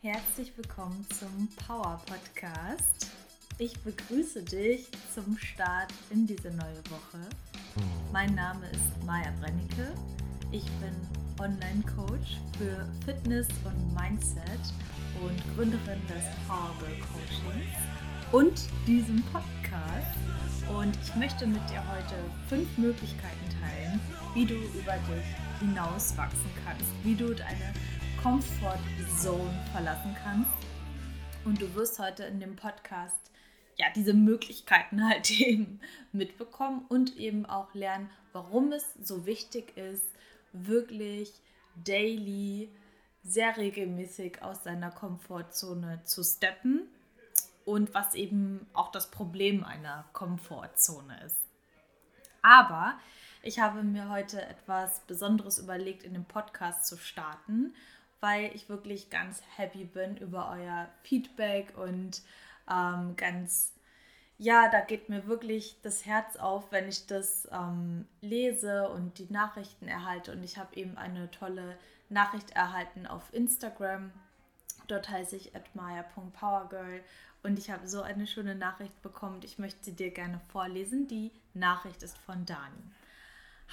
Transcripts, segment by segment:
Herzlich willkommen zum Power Podcast. Ich begrüße dich zum Start in diese neue Woche. Mein Name ist Maja Brennecke. Ich bin Online-Coach für Fitness und Mindset und Gründerin des Power Girl Coachings und diesem Podcast. Und ich möchte mit dir heute fünf Möglichkeiten teilen, wie du über dich hinaus wachsen kannst, wie du deine Comfort Zone verlassen kannst. Und du wirst heute in dem Podcast ja diese Möglichkeiten halt eben mitbekommen und eben auch lernen, warum es so wichtig ist, wirklich daily, sehr regelmäßig aus seiner Komfortzone zu steppen und was eben auch das Problem einer Komfortzone ist. Aber ich habe mir heute etwas Besonderes überlegt, in dem Podcast zu starten, weil ich wirklich ganz happy bin über euer Feedback und ähm, ganz, ja, da geht mir wirklich das Herz auf, wenn ich das ähm, lese und die Nachrichten erhalte. Und ich habe eben eine tolle Nachricht erhalten auf Instagram. Dort heiße ich admire.powergirl und ich habe so eine schöne Nachricht bekommen. Ich möchte sie dir gerne vorlesen. Die Nachricht ist von Dani.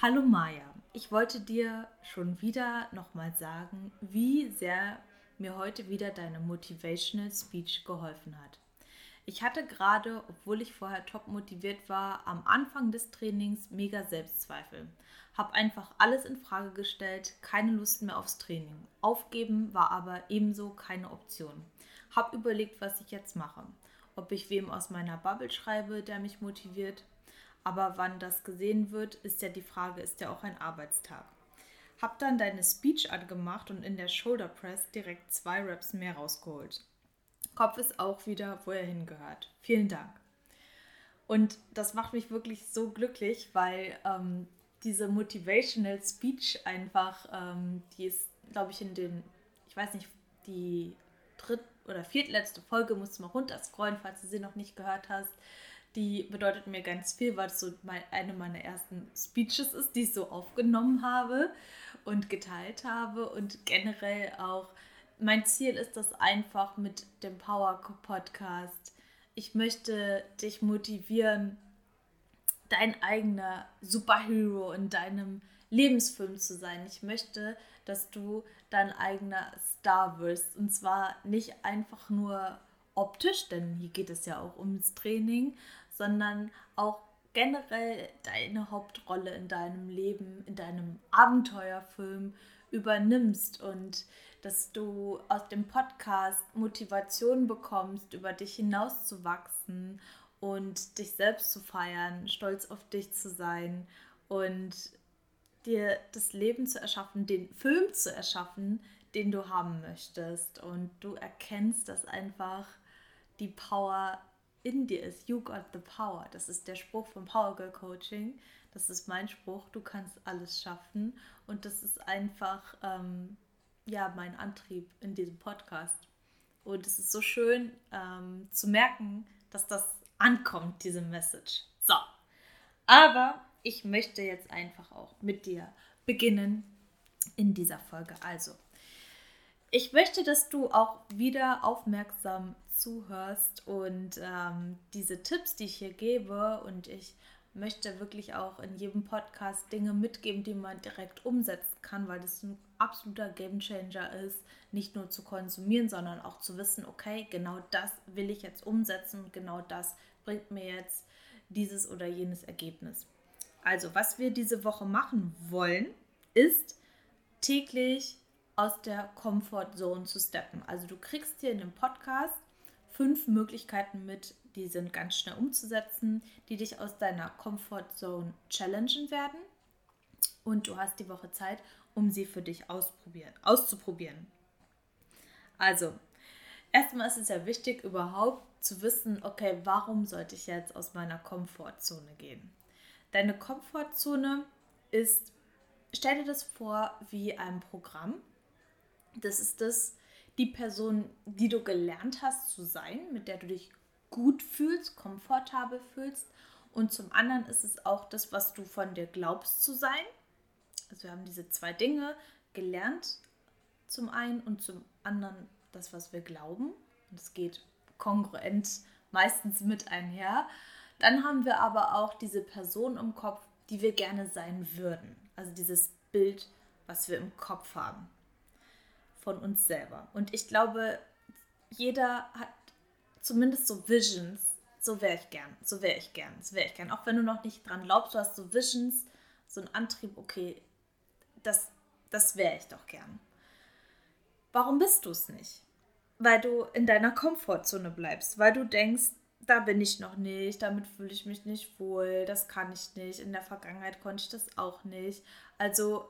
Hallo Maja, ich wollte dir schon wieder nochmal sagen, wie sehr mir heute wieder deine Motivational Speech geholfen hat. Ich hatte gerade, obwohl ich vorher top motiviert war, am Anfang des Trainings mega Selbstzweifel. Hab einfach alles in Frage gestellt, keine Lust mehr aufs Training. Aufgeben war aber ebenso keine Option. Hab überlegt, was ich jetzt mache. Ob ich wem aus meiner Bubble schreibe, der mich motiviert. Aber wann das gesehen wird, ist ja die Frage, ist ja auch ein Arbeitstag. Hab dann deine Speech angemacht und in der Shoulder Press direkt zwei Raps mehr rausgeholt. Kopf ist auch wieder, wo er hingehört. Vielen Dank. Und das macht mich wirklich so glücklich, weil ähm, diese Motivational Speech einfach, ähm, die ist, glaube ich, in den, ich weiß nicht, die dritt- oder viertletzte Folge, musst du mal runterscrollen, falls du sie noch nicht gehört hast. Die bedeutet mir ganz viel, weil es so mein, eine meiner ersten Speeches ist, die ich so aufgenommen habe und geteilt habe. Und generell auch, mein Ziel ist das einfach mit dem Power Podcast. Ich möchte dich motivieren, dein eigener Superhero in deinem Lebensfilm zu sein. Ich möchte, dass du dein eigener Star wirst. Und zwar nicht einfach nur optisch, denn hier geht es ja auch ums Training, sondern auch generell deine Hauptrolle in deinem Leben, in deinem Abenteuerfilm übernimmst und dass du aus dem Podcast Motivation bekommst, über dich hinauszuwachsen und dich selbst zu feiern, stolz auf dich zu sein und dir das Leben zu erschaffen, den Film zu erschaffen, den du haben möchtest. Und du erkennst, dass einfach die Power in dir ist. You got the power. Das ist der Spruch vom Power Girl Coaching. Das ist mein Spruch. Du kannst alles schaffen. Und das ist einfach ähm, ja mein Antrieb in diesem Podcast. Und es ist so schön ähm, zu merken, dass das ankommt, diese Message. So. Aber ich möchte jetzt einfach auch mit dir beginnen in dieser Folge. Also, ich möchte, dass du auch wieder aufmerksam zuhörst und ähm, diese Tipps, die ich hier gebe, und ich möchte wirklich auch in jedem Podcast Dinge mitgeben, die man direkt umsetzen kann, weil das ein absoluter Gamechanger ist, nicht nur zu konsumieren, sondern auch zu wissen, okay, genau das will ich jetzt umsetzen und genau das bringt mir jetzt dieses oder jenes Ergebnis. Also, was wir diese Woche machen wollen, ist täglich aus der Comfort Zone zu steppen. Also, du kriegst hier in dem Podcast fünf Möglichkeiten mit, die sind ganz schnell umzusetzen, die dich aus deiner Comfort Zone challengen werden. Und du hast die Woche Zeit, um sie für dich ausprobieren, auszuprobieren. Also, erstmal ist es ja wichtig, überhaupt zu wissen, okay, warum sollte ich jetzt aus meiner Komfortzone gehen? Deine Komfortzone ist, stell dir das vor wie ein Programm. Das ist das, die Person, die du gelernt hast zu sein, mit der du dich gut fühlst, komfortabel fühlst. Und zum anderen ist es auch das, was du von dir glaubst zu sein. Also wir haben diese zwei Dinge gelernt zum einen und zum anderen das, was wir glauben. Und es geht kongruent meistens mit einher. Dann haben wir aber auch diese Person im Kopf, die wir gerne sein würden. Also dieses Bild, was wir im Kopf haben von uns selber. Und ich glaube, jeder hat zumindest so Visions. So wäre ich gern, so wäre ich gern, so wäre ich gern. Auch wenn du noch nicht dran glaubst, du hast so Visions, so einen Antrieb, okay, das, das wäre ich doch gern. Warum bist du es nicht? Weil du in deiner Komfortzone bleibst, weil du denkst, da bin ich noch nicht, damit fühle ich mich nicht wohl, das kann ich nicht, in der Vergangenheit konnte ich das auch nicht. Also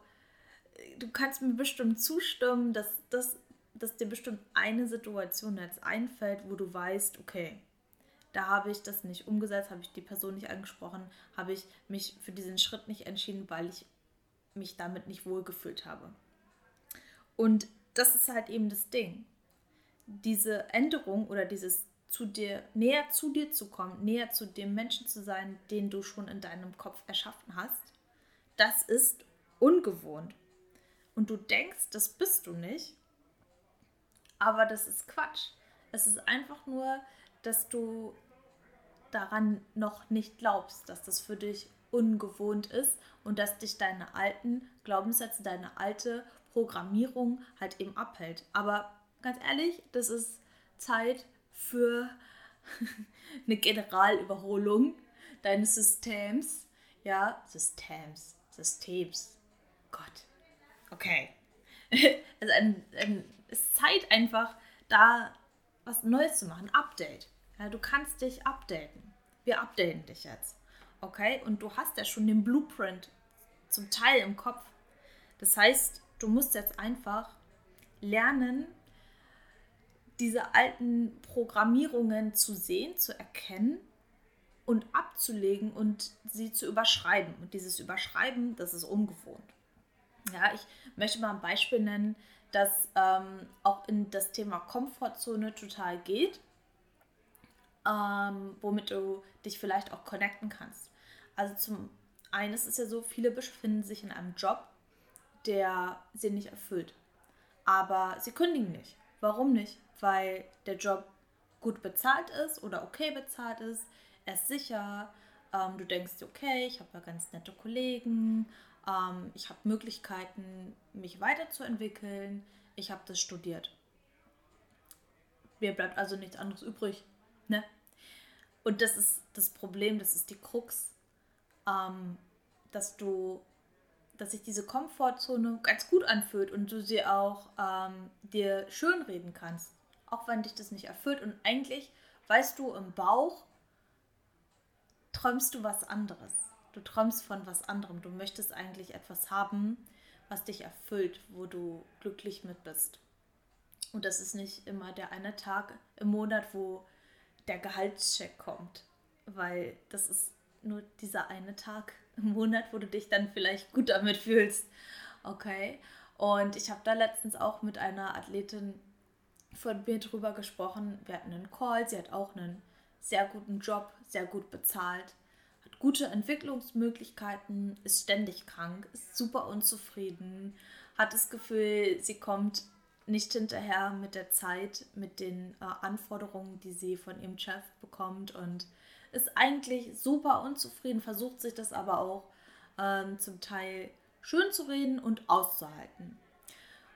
du kannst mir bestimmt zustimmen, dass, dass, dass dir bestimmt eine Situation jetzt einfällt, wo du weißt, okay, da habe ich das nicht umgesetzt, habe ich die Person nicht angesprochen, habe ich mich für diesen Schritt nicht entschieden, weil ich mich damit nicht wohlgefühlt habe. Und das ist halt eben das Ding. Diese Änderung oder dieses zu dir, näher zu dir zu kommen, näher zu dem Menschen zu sein, den du schon in deinem Kopf erschaffen hast, das ist ungewohnt. Und du denkst, das bist du nicht, aber das ist Quatsch. Es ist einfach nur, dass du daran noch nicht glaubst, dass das für dich ungewohnt ist und dass dich deine alten Glaubenssätze, deine alte Programmierung halt eben abhält. Aber ganz ehrlich, das ist Zeit für eine Generalüberholung deines Systems. Ja, Systems, Systems. Gott. Okay. Also ein, ein, es ist Zeit einfach, da was Neues zu machen. Update. Ja, du kannst dich updaten. Wir updaten dich jetzt. Okay? Und du hast ja schon den Blueprint zum Teil im Kopf. Das heißt, du musst jetzt einfach lernen, diese alten Programmierungen zu sehen, zu erkennen und abzulegen und sie zu überschreiben. Und dieses Überschreiben, das ist ungewohnt. Ja, ich möchte mal ein Beispiel nennen, das ähm, auch in das Thema Komfortzone total geht, ähm, womit du dich vielleicht auch connecten kannst. Also zum einen ist es ja so, viele befinden sich in einem Job, der sie nicht erfüllt. Aber sie kündigen nicht. Warum nicht? Weil der Job gut bezahlt ist oder okay bezahlt ist, er ist sicher, ähm, du denkst, okay, ich habe ja ganz nette Kollegen, ähm, ich habe Möglichkeiten, mich weiterzuentwickeln, ich habe das studiert. Mir bleibt also nichts anderes übrig. Ne? Und das ist das Problem, das ist die Krux, ähm, dass du dass sich diese Komfortzone ganz gut anfühlt und du sie auch ähm, dir schönreden kannst, auch wenn dich das nicht erfüllt. Und eigentlich weißt du im Bauch, träumst du was anderes. Du träumst von was anderem. Du möchtest eigentlich etwas haben, was dich erfüllt, wo du glücklich mit bist. Und das ist nicht immer der eine Tag im Monat, wo der Gehaltscheck kommt, weil das ist nur dieser eine Tag im Monat, wo du dich dann vielleicht gut damit fühlst. Okay. Und ich habe da letztens auch mit einer Athletin von mir drüber gesprochen. Wir hatten einen Call, sie hat auch einen sehr guten Job, sehr gut bezahlt, gute Entwicklungsmöglichkeiten, ist ständig krank, ist super unzufrieden, hat das Gefühl, sie kommt nicht hinterher mit der Zeit, mit den äh, Anforderungen, die sie von ihrem Chef bekommt und ist eigentlich super unzufrieden, versucht sich das aber auch ähm, zum Teil schön zu reden und auszuhalten.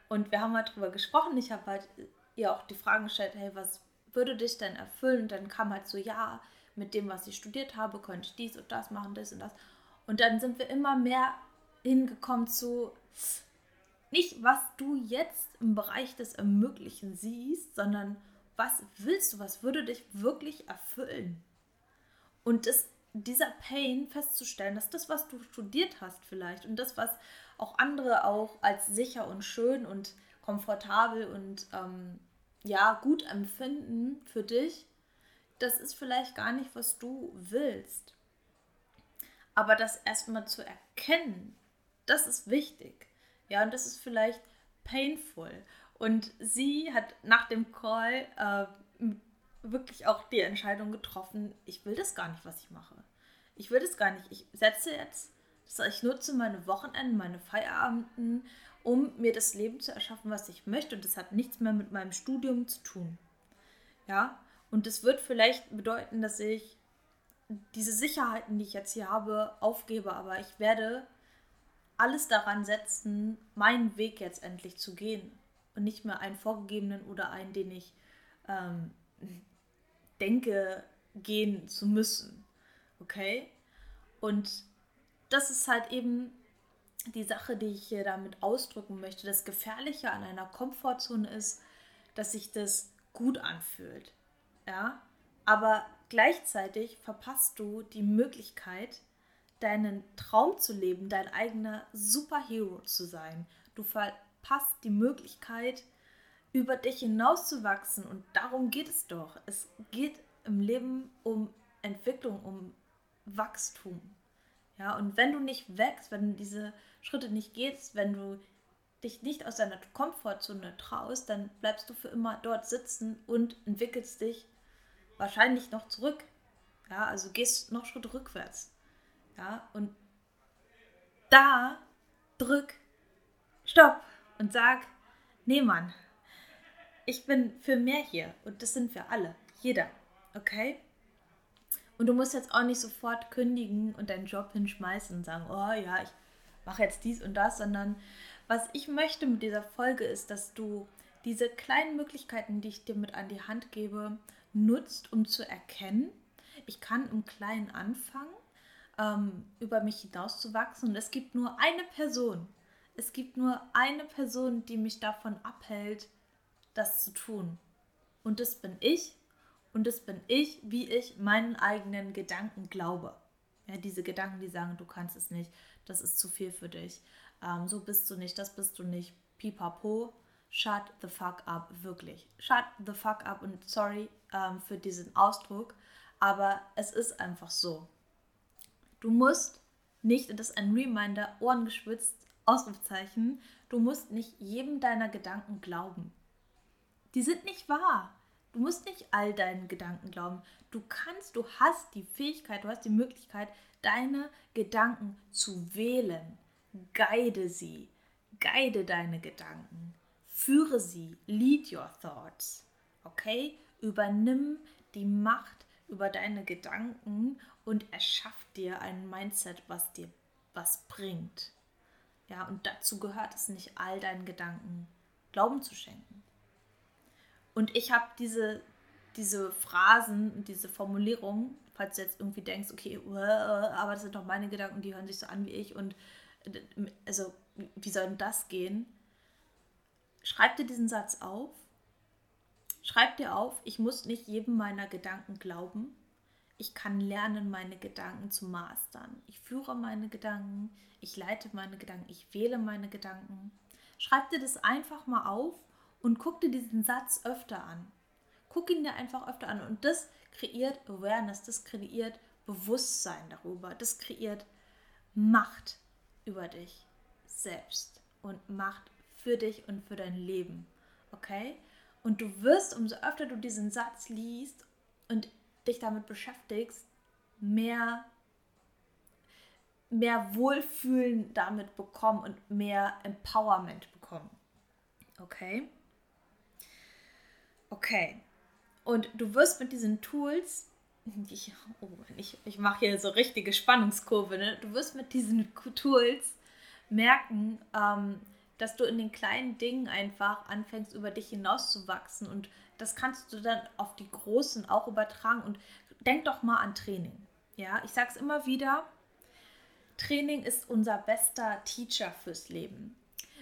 Und wir haben halt darüber gesprochen. Ich habe halt ihr auch die Fragen gestellt, hey, was würde dich denn erfüllen? Und dann kam halt so, ja, mit dem, was ich studiert habe, könnte ich dies und das machen, das und das. Und dann sind wir immer mehr hingekommen zu, nicht was du jetzt im Bereich des Ermöglichen siehst, sondern was willst du, was würde dich wirklich erfüllen? Und das, dieser Pain festzustellen, dass das, was du studiert hast vielleicht und das, was auch andere auch als sicher und schön und komfortabel und ähm, ja, gut empfinden für dich, das ist vielleicht gar nicht, was du willst. Aber das erstmal zu erkennen, das ist wichtig. Ja, und das ist vielleicht painful. Und sie hat nach dem Call äh, wirklich auch die Entscheidung getroffen, ich will das gar nicht, was ich mache. Ich will das gar nicht. Ich setze jetzt, ich nutze meine Wochenenden, meine Feierabenden um mir das Leben zu erschaffen, was ich möchte. Und das hat nichts mehr mit meinem Studium zu tun. Ja, und das wird vielleicht bedeuten, dass ich diese Sicherheiten, die ich jetzt hier habe, aufgebe. Aber ich werde alles daran setzen, meinen Weg jetzt endlich zu gehen. Und nicht mehr einen vorgegebenen oder einen, den ich ähm, denke, gehen zu müssen. Okay? Und das ist halt eben die Sache, die ich hier damit ausdrücken möchte. Das Gefährliche an einer Komfortzone ist, dass sich das gut anfühlt. Ja, aber gleichzeitig verpasst du die Möglichkeit, deinen Traum zu leben, dein eigener Superhero zu sein. Du verpasst die Möglichkeit, über dich hinauszuwachsen. Und darum geht es doch. Es geht im Leben um Entwicklung, um Wachstum. Ja, und wenn du nicht wächst, wenn du diese Schritte nicht gehst, wenn du dich nicht aus deiner Komfortzone traust, dann bleibst du für immer dort sitzen und entwickelst dich wahrscheinlich noch zurück. Ja, also gehst noch Schritt rückwärts. Ja, und da drück Stopp und sag, nee Mann, ich bin für mehr hier und das sind wir alle, jeder, okay? Und du musst jetzt auch nicht sofort kündigen und deinen Job hinschmeißen und sagen, oh ja, ich mache jetzt dies und das, sondern was ich möchte mit dieser Folge ist, dass du diese kleinen Möglichkeiten, die ich dir mit an die Hand gebe, nutzt, um zu erkennen, ich kann im Kleinen anfangen, ähm, über mich hinauszuwachsen. Und es gibt nur eine Person, es gibt nur eine Person, die mich davon abhält, das zu tun. Und das bin ich. Und das bin ich, wie ich meinen eigenen Gedanken glaube. Ja, diese Gedanken, die sagen, du kannst es nicht, das ist zu viel für dich, ähm, so bist du nicht, das bist du nicht, pipapo, shut the fuck up, wirklich. Shut the fuck up und sorry ähm, für diesen Ausdruck, aber es ist einfach so. Du musst nicht, das ist ein Reminder, Ohren geschwitzt, Ausrufzeichen, du musst nicht jedem deiner Gedanken glauben. Die sind nicht wahr. Du musst nicht all deinen Gedanken glauben. Du kannst, du hast die Fähigkeit, du hast die Möglichkeit, deine Gedanken zu wählen. Guide sie. Guide deine Gedanken. Führe sie. Lead your thoughts. Okay? Übernimm die Macht über deine Gedanken und erschaff dir ein Mindset, was dir was bringt. Ja, und dazu gehört es nicht, all deinen Gedanken Glauben zu schenken. Und ich habe diese, diese Phrasen, diese Formulierungen, falls du jetzt irgendwie denkst, okay, aber das sind doch meine Gedanken, die hören sich so an wie ich und äh, also wie soll denn das gehen? Schreib dir diesen Satz auf. Schreib dir auf, ich muss nicht jedem meiner Gedanken glauben. Ich kann lernen, meine Gedanken zu mastern. Ich führe meine Gedanken, ich leite meine Gedanken, ich wähle meine Gedanken. Schreib dir das einfach mal auf und guck dir diesen Satz öfter an. Guck ihn dir einfach öfter an und das kreiert Awareness, das kreiert Bewusstsein darüber, das kreiert Macht über dich selbst und Macht für dich und für dein Leben. Okay? Und du wirst, umso öfter du diesen Satz liest und dich damit beschäftigst, mehr, mehr Wohlfühlen damit bekommen und mehr Empowerment bekommen. Okay? Okay. Und du wirst mit diesen Tools, ich, oh, ich, ich mache hier so richtige Spannungskurve, ne? du wirst mit diesen Tools merken, ähm, dass du in den kleinen Dingen einfach anfängst, über dich hinauszuwachsen. Und das kannst du dann auf die großen auch übertragen. Und denk doch mal an Training. Ja, ich sage es immer wieder, Training ist unser bester Teacher fürs Leben.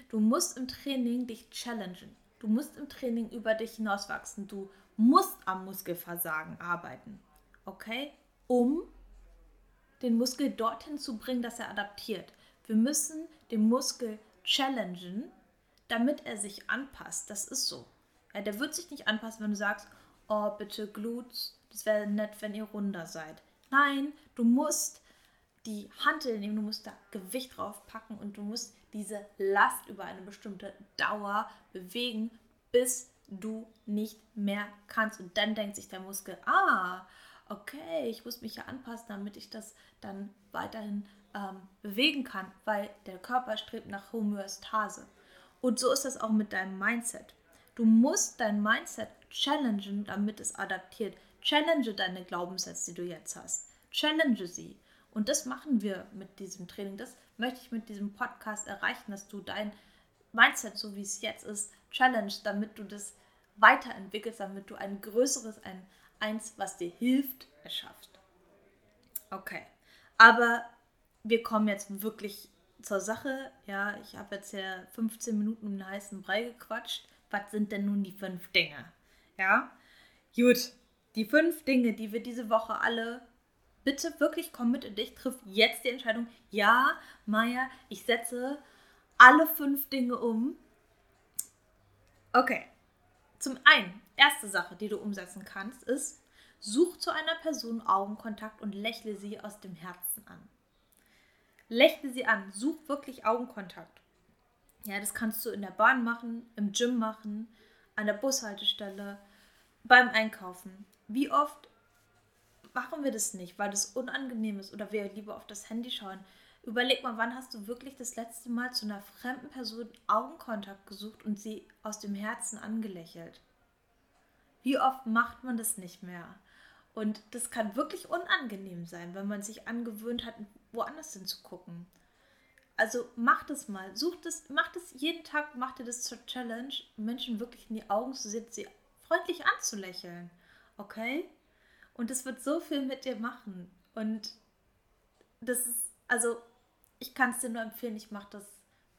Du musst im Training dich challengen. Du musst im Training über dich hinauswachsen. Du musst am Muskelversagen arbeiten. Okay? Um den Muskel dorthin zu bringen, dass er adaptiert. Wir müssen den Muskel challengen, damit er sich anpasst. Das ist so. Ja, der wird sich nicht anpassen, wenn du sagst, oh, bitte Glutes, das wäre nett, wenn ihr runder seid. Nein, du musst die Hantel nehmen, du musst da Gewicht drauf packen und du musst diese Last über eine bestimmte Dauer bewegen, bis du nicht mehr kannst. Und dann denkt sich der Muskel, ah, okay, ich muss mich ja anpassen, damit ich das dann weiterhin ähm, bewegen kann, weil der Körper strebt nach Homöostase. Und so ist das auch mit deinem Mindset. Du musst dein Mindset challengen, damit es adaptiert. Challenge deine Glaubenssätze, die du jetzt hast. Challenge sie. Und das machen wir mit diesem Training. Das möchte ich mit diesem Podcast erreichen, dass du dein Mindset, so wie es jetzt ist, challenge, damit du das weiterentwickelst, damit du ein größeres, ein eins, was dir hilft, erschaffst. Okay, aber wir kommen jetzt wirklich zur Sache. Ja, ich habe jetzt ja 15 Minuten um den heißen Brei gequatscht. Was sind denn nun die fünf Dinge? Ja, gut. Die fünf Dinge, die wir diese Woche alle bitte wirklich komm mit in dich, triff jetzt die Entscheidung. Ja, Maya, ich setze alle fünf Dinge um. Okay. Zum einen, erste Sache, die du umsetzen kannst, ist, such zu einer Person Augenkontakt und lächle sie aus dem Herzen an. Lächle sie an, such wirklich Augenkontakt. Ja, das kannst du in der Bahn machen, im Gym machen, an der Bushaltestelle, beim Einkaufen. Wie oft machen wir das nicht, weil das unangenehm ist oder wir lieber auf das Handy schauen? Überleg mal, wann hast du wirklich das letzte Mal zu einer fremden Person Augenkontakt gesucht und sie aus dem Herzen angelächelt? Wie oft macht man das nicht mehr? Und das kann wirklich unangenehm sein, wenn man sich angewöhnt hat, woanders hinzugucken. Also mach das mal, such das, mach das jeden Tag, mach dir das zur Challenge, Menschen wirklich in die Augen zu sehen, sie freundlich anzulächeln. Okay? Und das wird so viel mit dir machen. Und das ist, also ich kann es dir nur empfehlen, ich mache das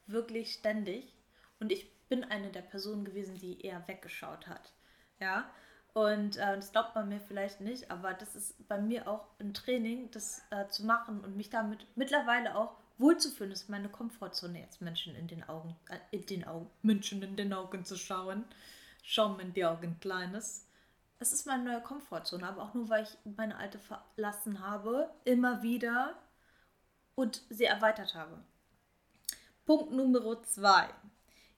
wirklich ständig. Und ich bin eine der Personen gewesen, die eher weggeschaut hat. Ja. Und äh, das glaubt man mir vielleicht nicht, aber das ist bei mir auch ein Training, das äh, zu machen und mich damit mittlerweile auch wohlzufühlen. Das ist meine Komfortzone, jetzt Menschen in den Augen, äh, in den Augen, Menschen in den Augen zu schauen. Schau mir in die Augen, Kleines. Es ist meine neue Komfortzone, aber auch nur, weil ich meine alte verlassen habe, immer wieder und sie erweitert habe. Punkt Nummer zwei.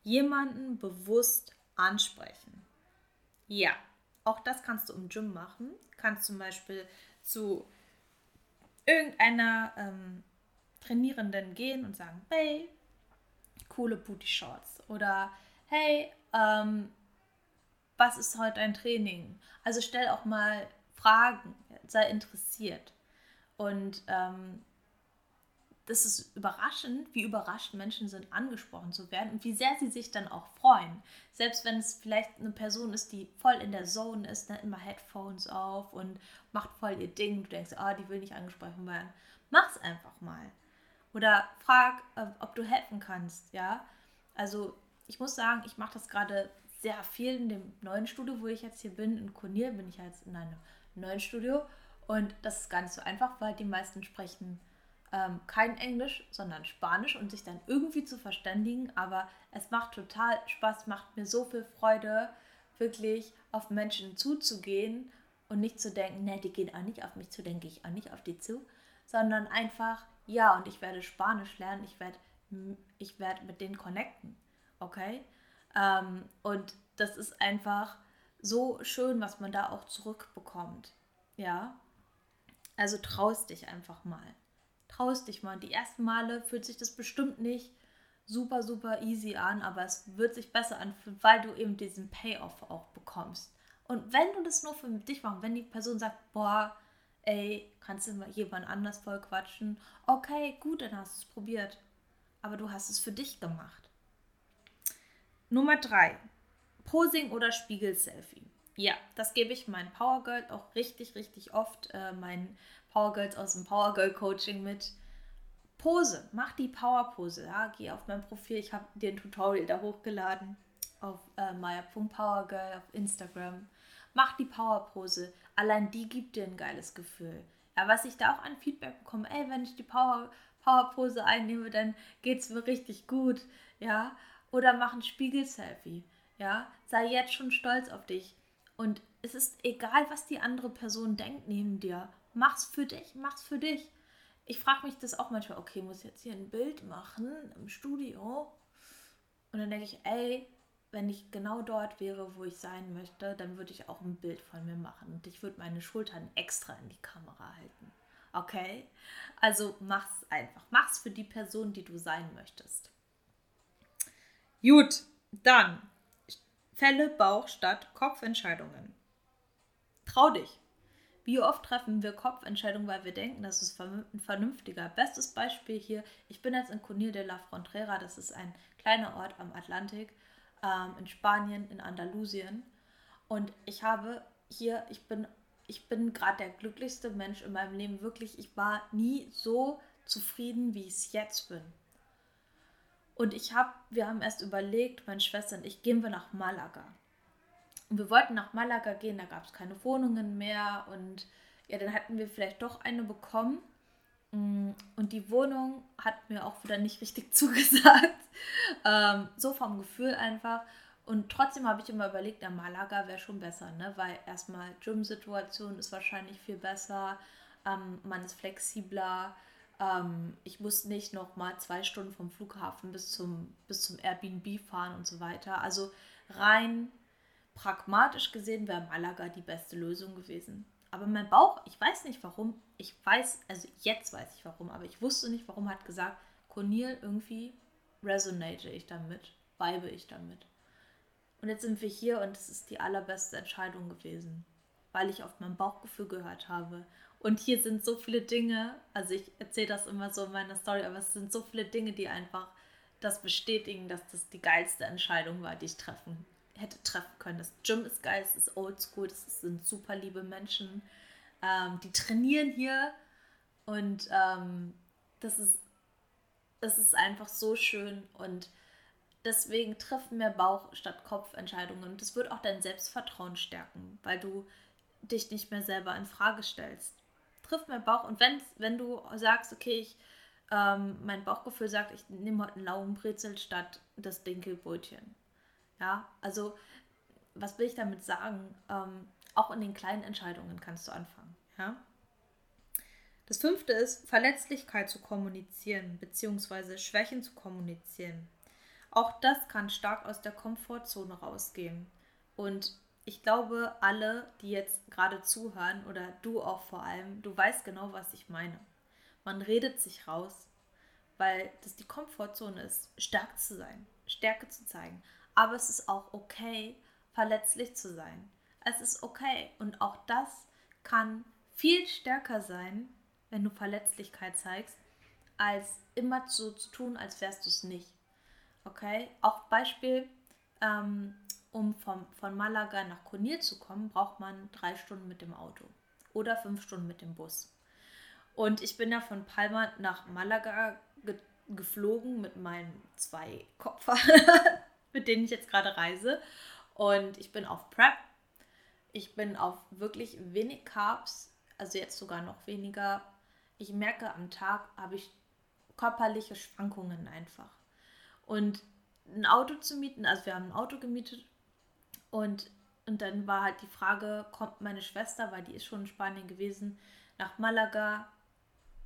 Jemanden bewusst ansprechen. Ja, auch das kannst du im Gym machen. Kannst zum Beispiel zu irgendeiner ähm, Trainierenden gehen und sagen, hey, coole Booty Shorts. Oder hey, ähm, was ist heute ein Training? Also stell auch mal Fragen, sei interessiert. Und ähm, das ist überraschend, wie überrascht Menschen sind, angesprochen zu werden und wie sehr sie sich dann auch freuen. Selbst wenn es vielleicht eine Person ist, die voll in der Zone ist, ne, immer Headphones auf und macht voll ihr Ding. Du denkst, ah, die will nicht angesprochen werden. Mach's einfach mal. Oder frag, äh, ob du helfen kannst, ja. Also ich muss sagen, ich mache das gerade sehr viel in dem neuen Studio, wo ich jetzt hier bin. In Cornel bin ich jetzt in einem neuen Studio. Und das ist gar nicht so einfach, weil die meisten sprechen ähm, kein Englisch, sondern Spanisch und sich dann irgendwie zu verständigen. Aber es macht total Spaß, macht mir so viel Freude, wirklich auf Menschen zuzugehen und nicht zu denken, ne, die gehen auch nicht auf mich zu, denke ich auch nicht auf die zu, sondern einfach, ja, und ich werde Spanisch lernen, ich werde ich werd mit denen connecten, okay? Ähm, und das ist einfach so schön, was man da auch zurückbekommt, ja? Also traust dich einfach mal traust dich mal. Die ersten Male fühlt sich das bestimmt nicht super, super easy an, aber es wird sich besser anfühlen, weil du eben diesen Payoff auch bekommst. Und wenn du das nur für dich machst, wenn die Person sagt, boah, ey, kannst du mal jemand anders voll quatschen, okay, gut, dann hast du es probiert. Aber du hast es für dich gemacht. Nummer drei, Posing oder Spiegel-Selfie. Ja, das gebe ich meinen Power Girl auch richtig, richtig oft, äh, meinen Power Girls aus dem Power Girl Coaching mit. Pose, mach die Power Pose. Ja, geh auf mein Profil, ich habe dir ein Tutorial da hochgeladen auf äh, maya.powergirl auf Instagram. Mach die Power Pose. Allein die gibt dir ein geiles Gefühl. Ja, was ich da auch an Feedback bekomme, ey, wenn ich die Power, Power Pose einnehme, dann geht es mir richtig gut. Ja, oder mach ein Spiegel-Selfie. Ja, sei jetzt schon stolz auf dich. Und es ist egal, was die andere Person denkt neben dir. Mach's für dich, mach's für dich. Ich frage mich das auch manchmal, okay, muss ich jetzt hier ein Bild machen im Studio? Und dann denke ich, ey, wenn ich genau dort wäre, wo ich sein möchte, dann würde ich auch ein Bild von mir machen und ich würde meine Schultern extra in die Kamera halten. Okay? Also mach's einfach. Mach's für die Person, die du sein möchtest. Gut, dann Fälle Bauch statt Kopfentscheidungen. Trau dich. Wie oft treffen wir Kopfentscheidungen, weil wir denken, das ist vernünftiger? Bestes Beispiel hier, ich bin jetzt in Conil de la Frontera, das ist ein kleiner Ort am Atlantik, ähm, in Spanien, in Andalusien. Und ich habe hier, ich bin, ich bin gerade der glücklichste Mensch in meinem Leben, wirklich. Ich war nie so zufrieden, wie ich es jetzt bin. Und ich habe, wir haben erst überlegt, meine Schwester und ich, gehen wir nach Malaga. Und wir wollten nach Malaga gehen, da gab es keine Wohnungen mehr und ja, dann hatten wir vielleicht doch eine bekommen. Mm, und die Wohnung hat mir auch wieder nicht richtig zugesagt. Ähm, so vom Gefühl einfach. Und trotzdem habe ich immer überlegt, der Malaga wäre schon besser, ne? weil erstmal Gym-Situation ist wahrscheinlich viel besser, ähm, man ist flexibler. Ähm, ich muss nicht noch mal zwei Stunden vom Flughafen bis zum, bis zum Airbnb fahren und so weiter. Also rein pragmatisch gesehen wäre Malaga die beste Lösung gewesen. Aber mein Bauch, ich weiß nicht warum, ich weiß, also jetzt weiß ich warum, aber ich wusste nicht, warum hat gesagt, Cornel, irgendwie resonate ich damit, weibe ich damit. Und jetzt sind wir hier und es ist die allerbeste Entscheidung gewesen, weil ich auf mein Bauchgefühl gehört habe. Und hier sind so viele Dinge, also ich erzähle das immer so in meiner Story, aber es sind so viele Dinge, die einfach das bestätigen, dass das die geilste Entscheidung war, die ich treffen hätte treffen können. Das Gym ist geil, es ist oldschool, das sind super liebe Menschen. Ähm, die trainieren hier und ähm, das, ist, das ist einfach so schön und deswegen trifft mehr Bauch statt Kopf Entscheidungen und das wird auch dein Selbstvertrauen stärken, weil du dich nicht mehr selber in Frage stellst. Triff mehr Bauch und wenn, wenn du sagst, okay, ich, ähm, mein Bauchgefühl sagt, ich nehme heute einen Laugenbrezel statt das Dinkelbrötchen ja, also was will ich damit sagen? Ähm, auch in den kleinen Entscheidungen kannst du anfangen. Ja? Das fünfte ist, Verletzlichkeit zu kommunizieren, beziehungsweise Schwächen zu kommunizieren. Auch das kann stark aus der Komfortzone rausgehen. Und ich glaube, alle, die jetzt gerade zuhören, oder du auch vor allem, du weißt genau, was ich meine. Man redet sich raus, weil das die Komfortzone ist, stark zu sein, Stärke zu zeigen. Aber es ist auch okay, verletzlich zu sein. Es ist okay. Und auch das kann viel stärker sein, wenn du Verletzlichkeit zeigst, als immer so zu tun, als wärst du es nicht. Okay? Auch Beispiel, ähm, um vom, von Malaga nach Conil zu kommen, braucht man drei Stunden mit dem Auto oder fünf Stunden mit dem Bus. Und ich bin ja von Palma nach Malaga ge geflogen mit meinen zwei Kopffahrern mit denen ich jetzt gerade reise. Und ich bin auf Prep. Ich bin auf wirklich wenig Carbs, also jetzt sogar noch weniger. Ich merke, am Tag habe ich körperliche Schwankungen einfach. Und ein Auto zu mieten, also wir haben ein Auto gemietet und, und dann war halt die Frage, kommt meine Schwester, weil die ist schon in Spanien gewesen, nach Malaga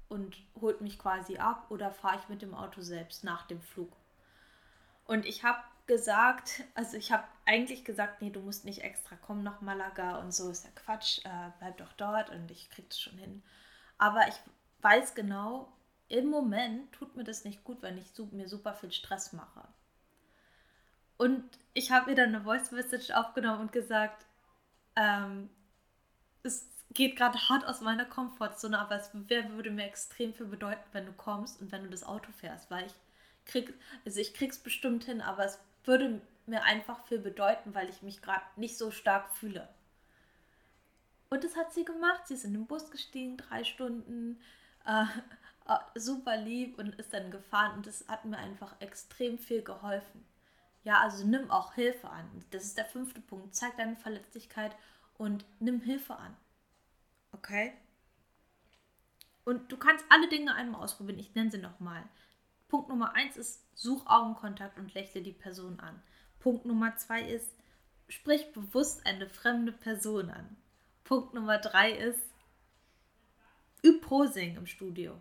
und holt mich quasi ab oder fahre ich mit dem Auto selbst nach dem Flug. Und ich habe gesagt, also ich habe eigentlich gesagt, nee, du musst nicht extra kommen nach Malaga und so ist ja Quatsch, äh, bleib doch dort und ich krieg das schon hin. Aber ich weiß genau, im Moment tut mir das nicht gut, wenn ich mir super viel Stress mache. Und ich habe mir dann eine Voice Message aufgenommen und gesagt, ähm, es geht gerade hart aus meiner Komfortzone, aber es würde mir extrem viel bedeuten, wenn du kommst und wenn du das Auto fährst, weil ich krieg, also ich krieg's bestimmt hin, aber es würde mir einfach viel bedeuten, weil ich mich gerade nicht so stark fühle. Und das hat sie gemacht. Sie ist in den Bus gestiegen, drei Stunden, äh, äh, super lieb und ist dann gefahren. Und das hat mir einfach extrem viel geholfen. Ja, also nimm auch Hilfe an. Das ist der fünfte Punkt. Zeig deine Verletzlichkeit und nimm Hilfe an. Okay? Und du kannst alle Dinge einmal ausprobieren. Ich nenne sie nochmal. Punkt Nummer eins ist, such Augenkontakt und lächle die Person an. Punkt Nummer zwei ist, sprich bewusst eine fremde Person an. Punkt Nummer drei ist, üb Posing im Studio.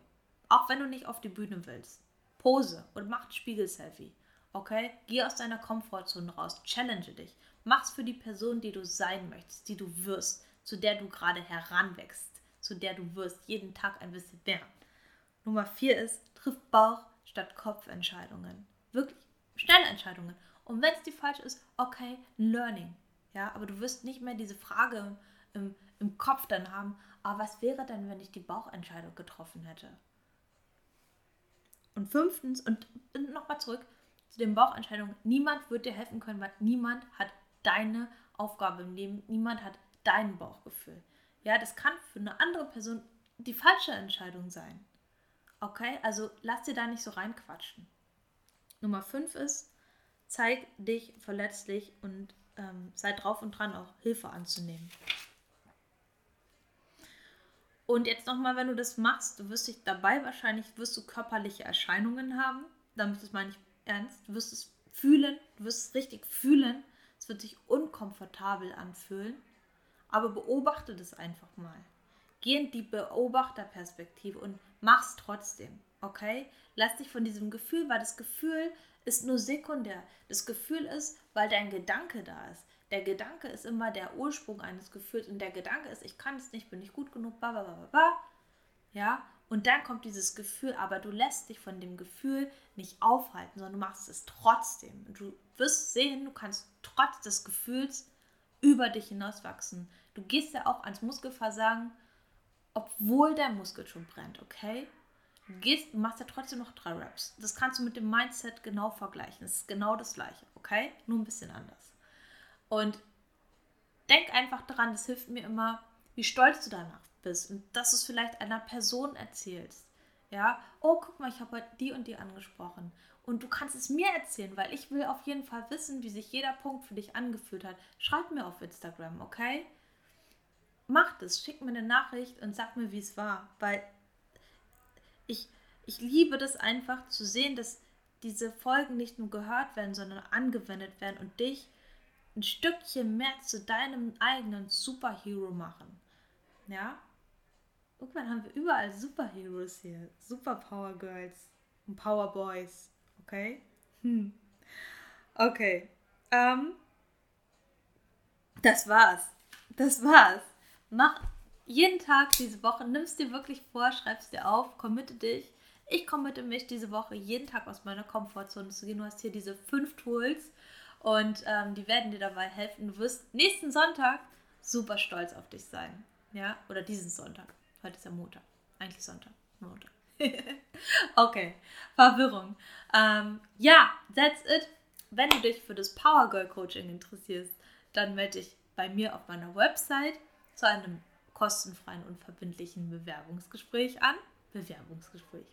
Auch wenn du nicht auf die Bühne willst. Pose und mach Spiegel-Selfie. Okay? Geh aus deiner Komfortzone raus. Challenge dich. Mach's für die Person, die du sein möchtest, die du wirst, zu der du gerade heranwächst, zu der du wirst, jeden Tag ein bisschen mehr. Nummer vier ist, triff Bauch, statt Kopfentscheidungen. Wirklich schnelle Entscheidungen. Und wenn es die falsche ist, okay, Learning. Ja, aber du wirst nicht mehr diese Frage im, im Kopf dann haben, aber ah, was wäre denn, wenn ich die Bauchentscheidung getroffen hätte? Und fünftens, und nochmal zurück zu den Bauchentscheidungen, niemand wird dir helfen können, weil niemand hat deine Aufgabe im Leben, niemand hat dein Bauchgefühl. Ja, das kann für eine andere Person die falsche Entscheidung sein. Okay, also lass dir da nicht so reinquatschen. Nummer 5 ist, zeig dich verletzlich und ähm, sei drauf und dran, auch Hilfe anzunehmen. Und jetzt nochmal, wenn du das machst, du wirst dich dabei wahrscheinlich, wirst du körperliche Erscheinungen haben. Damit ist meine ich ernst. Du wirst es fühlen, du wirst es richtig fühlen. Es wird sich unkomfortabel anfühlen. Aber beobachte das einfach mal. Geh in die Beobachterperspektive und mach's trotzdem. Okay? Lass dich von diesem Gefühl, weil das Gefühl ist nur sekundär. Das Gefühl ist, weil dein Gedanke da ist. Der Gedanke ist immer der Ursprung eines Gefühls und der Gedanke ist, ich kann es nicht, bin nicht gut genug, ba, ba, ba, ba, Ja, und dann kommt dieses Gefühl, aber du lässt dich von dem Gefühl nicht aufhalten, sondern du machst es trotzdem. Du wirst sehen, du kannst trotz des Gefühls über dich hinauswachsen. Du gehst ja auch ans Muskelversagen, obwohl der Muskel schon brennt, okay? Du gehst, machst ja trotzdem noch drei Reps. Das kannst du mit dem Mindset genau vergleichen. Es ist genau das gleiche, okay? Nur ein bisschen anders. Und denk einfach daran, das hilft mir immer, wie stolz du danach bist und dass du es vielleicht einer Person erzählst. Ja, oh, guck mal, ich habe heute die und die angesprochen. Und du kannst es mir erzählen, weil ich will auf jeden Fall wissen, wie sich jeder Punkt für dich angefühlt hat. Schreib mir auf Instagram, okay? Mach das, schick mir eine Nachricht und sag mir, wie es war. Weil ich, ich liebe das einfach zu sehen, dass diese Folgen nicht nur gehört werden, sondern angewendet werden und dich ein Stückchen mehr zu deinem eigenen Superhero machen. Ja? Irgendwann haben wir überall Superheroes hier. Superpower Girls und Power Boys. Okay? Hm. Okay. Ähm, das war's. Das war's. Mach jeden Tag diese Woche, nimmst dir wirklich vor, schreibst dir auf, committe dich. Ich committe mich diese Woche jeden Tag aus meiner Komfortzone zu gehen. Du hast hier diese fünf Tools und ähm, die werden dir dabei helfen. Du wirst nächsten Sonntag super stolz auf dich sein. Ja, oder diesen Sonntag. Heute ist ja Montag. Eigentlich Sonntag. Montag. okay, Verwirrung. Ähm, ja, that's it. Wenn du dich für das Power Girl Coaching interessierst, dann melde dich bei mir auf meiner Website zu einem kostenfreien und verbindlichen Bewerbungsgespräch an. Bewerbungsgespräch.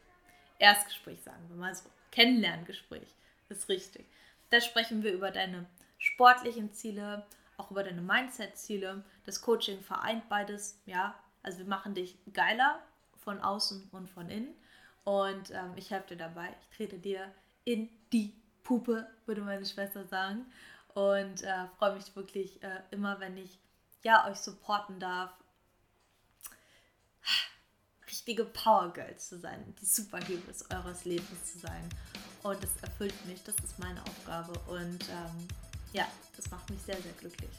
Erstgespräch sagen wir mal so. Kennenlerngespräch ist richtig. Da sprechen wir über deine sportlichen Ziele, auch über deine Mindset-Ziele. Das Coaching vereint beides, ja. Also wir machen dich geiler von außen und von innen. Und ähm, ich helfe dir dabei. Ich trete dir in die Puppe, würde meine Schwester sagen. Und äh, freue mich wirklich äh, immer, wenn ich ja, euch supporten darf, richtige Power Girls zu sein, die Superheroes eures Lebens zu sein. Und das erfüllt mich, das ist meine Aufgabe. Und ähm, ja, das macht mich sehr, sehr glücklich.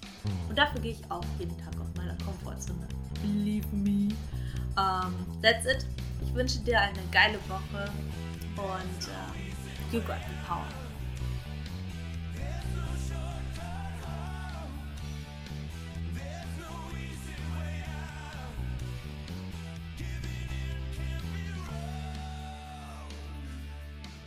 Und dafür gehe ich auch jeden Tag aus meiner Komfortzone. Believe me. Um, ähm, that's it. Ich wünsche dir eine geile Woche und uh, you got the power.